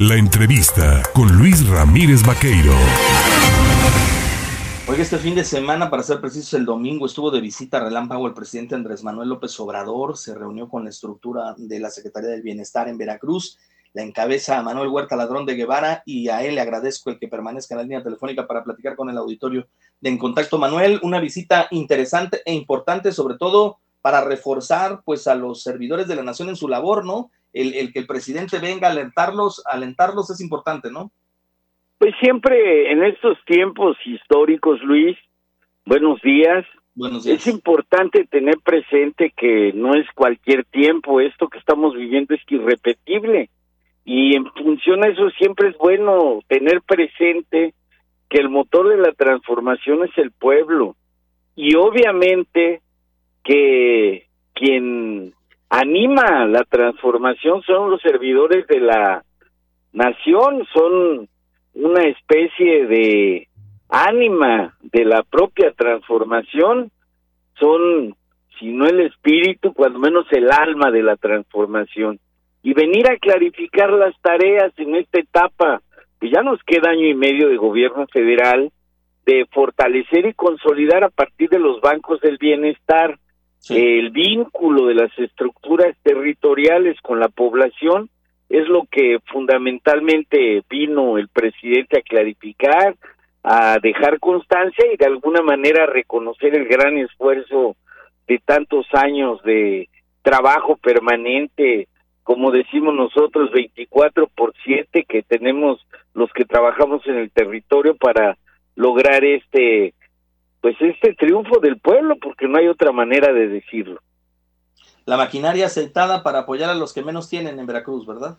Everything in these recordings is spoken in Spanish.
La entrevista con Luis Ramírez Vaqueiro. Oiga, este fin de semana, para ser precisos, el domingo estuvo de visita relámpago el presidente Andrés Manuel López Obrador, se reunió con la estructura de la Secretaría del Bienestar en Veracruz, la encabeza Manuel Huerta Ladrón de Guevara y a él le agradezco el que permanezca en la línea telefónica para platicar con el auditorio de En Contacto. Manuel, una visita interesante e importante, sobre todo para reforzar pues a los servidores de la nación en su labor, ¿no? El, que el presidente venga a alentarlos, alentarlos es importante, ¿no? Pues siempre en estos tiempos históricos, Luis, buenos días. Buenos días. Es importante tener presente que no es cualquier tiempo, esto que estamos viviendo es irrepetible. Y en función a eso siempre es bueno tener presente que el motor de la transformación es el pueblo. Y obviamente que quien anima la transformación son los servidores de la nación, son una especie de ánima de la propia transformación, son, si no el espíritu, cuando menos el alma de la transformación. Y venir a clarificar las tareas en esta etapa, que ya nos queda año y medio de gobierno federal, de fortalecer y consolidar a partir de los bancos del bienestar el vínculo de las estructuras territoriales con la población es lo que fundamentalmente vino el presidente a clarificar, a dejar constancia y de alguna manera reconocer el gran esfuerzo de tantos años de trabajo permanente, como decimos nosotros, 24 por 7 que tenemos los que trabajamos en el territorio para lograr este pues este triunfo del pueblo, porque no hay otra manera de decirlo. La maquinaria sentada para apoyar a los que menos tienen en Veracruz, ¿verdad?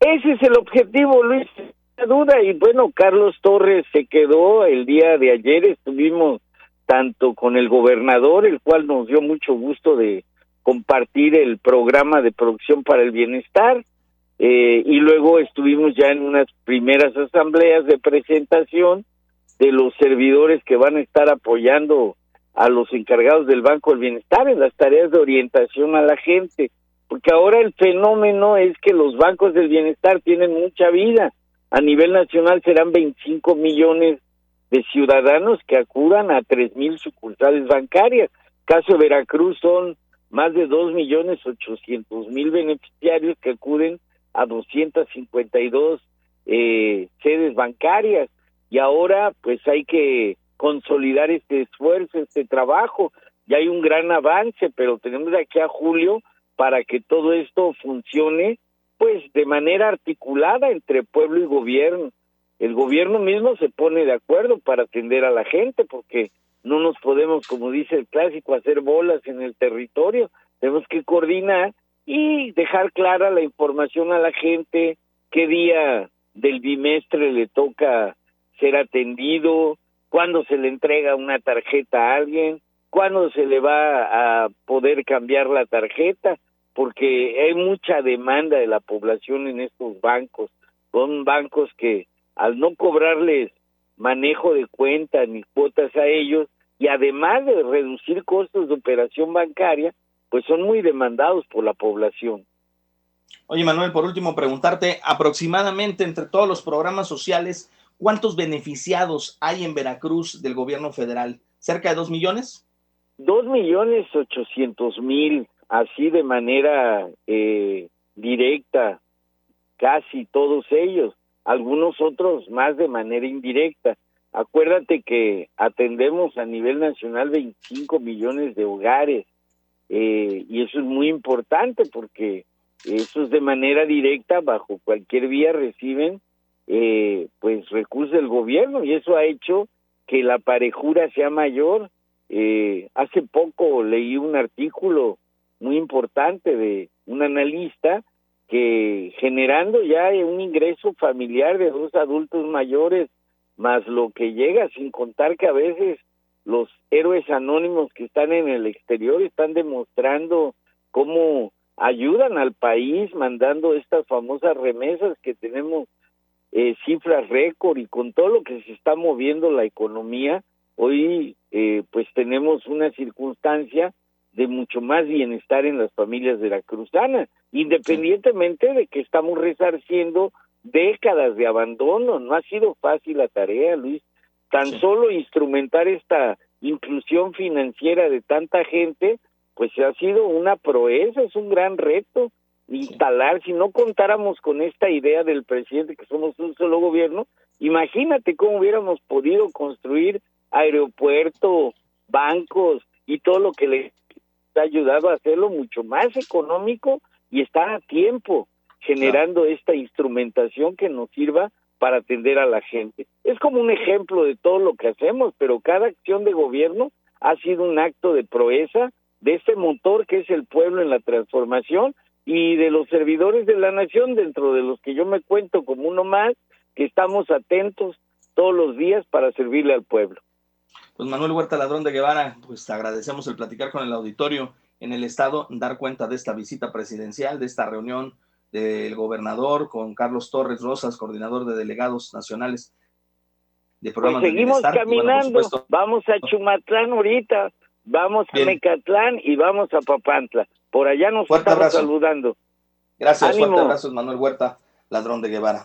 Ese es el objetivo, Luis, sin duda. Y bueno, Carlos Torres se quedó el día de ayer, estuvimos tanto con el gobernador, el cual nos dio mucho gusto de compartir el programa de producción para el bienestar, eh, y luego estuvimos ya en unas primeras asambleas de presentación de los servidores que van a estar apoyando a los encargados del Banco del Bienestar en las tareas de orientación a la gente, porque ahora el fenómeno es que los bancos del bienestar tienen mucha vida. A nivel nacional serán 25 millones de ciudadanos que acudan a tres mil sucursales bancarias. Caso de Veracruz son más de dos millones ochocientos mil beneficiarios que acuden a 252 eh, sedes bancarias y ahora pues hay que consolidar este esfuerzo, este trabajo. Ya hay un gran avance, pero tenemos de aquí a julio para que todo esto funcione pues de manera articulada entre pueblo y gobierno. El gobierno mismo se pone de acuerdo para atender a la gente porque no nos podemos, como dice el clásico, hacer bolas en el territorio. Tenemos que coordinar y dejar clara la información a la gente, qué día del bimestre le toca ser atendido, cuándo se le entrega una tarjeta a alguien, cuándo se le va a poder cambiar la tarjeta, porque hay mucha demanda de la población en estos bancos. Son bancos que al no cobrarles manejo de cuenta ni cuotas a ellos, y además de reducir costos de operación bancaria, pues son muy demandados por la población. Oye, Manuel, por último, preguntarte, aproximadamente entre todos los programas sociales, ¿Cuántos beneficiados hay en Veracruz del gobierno federal? ¿Cerca de dos millones? Dos millones ochocientos mil, así de manera eh, directa, casi todos ellos, algunos otros más de manera indirecta. Acuérdate que atendemos a nivel nacional 25 millones de hogares eh, y eso es muy importante porque esos de manera directa, bajo cualquier vía, reciben eh, pues recursos del gobierno y eso ha hecho que la parejura sea mayor. Eh, hace poco leí un artículo muy importante de un analista que generando ya un ingreso familiar de dos adultos mayores más lo que llega sin contar que a veces los héroes anónimos que están en el exterior están demostrando cómo ayudan al país mandando estas famosas remesas que tenemos eh, cifras récord y con todo lo que se está moviendo la economía, hoy eh, pues tenemos una circunstancia de mucho más bienestar en las familias de la cruzana, independientemente de que estamos resarciendo décadas de abandono, no ha sido fácil la tarea, Luis. Tan solo instrumentar esta inclusión financiera de tanta gente, pues ha sido una proeza, es un gran reto instalar, si no contáramos con esta idea del presidente que somos un solo gobierno, imagínate cómo hubiéramos podido construir aeropuerto, bancos y todo lo que le ha ayudado a hacerlo mucho más económico y estar a tiempo generando esta instrumentación que nos sirva para atender a la gente. Es como un ejemplo de todo lo que hacemos, pero cada acción de gobierno ha sido un acto de proeza de este motor que es el pueblo en la transformación y de los servidores de la nación, dentro de los que yo me cuento como uno más, que estamos atentos todos los días para servirle al pueblo. Pues Manuel Huerta Ladrón de Guevara, pues agradecemos el platicar con el auditorio en el estado, dar cuenta de esta visita presidencial, de esta reunión del gobernador con Carlos Torres Rosas, coordinador de delegados nacionales de programas pues seguimos caminando, vamos a Chumatlán ahorita, vamos a Mecatlán y vamos a Papantla. Por allá nos estamos saludando. Gracias, fuerte abrazo, Manuel Huerta, ladrón de Guevara.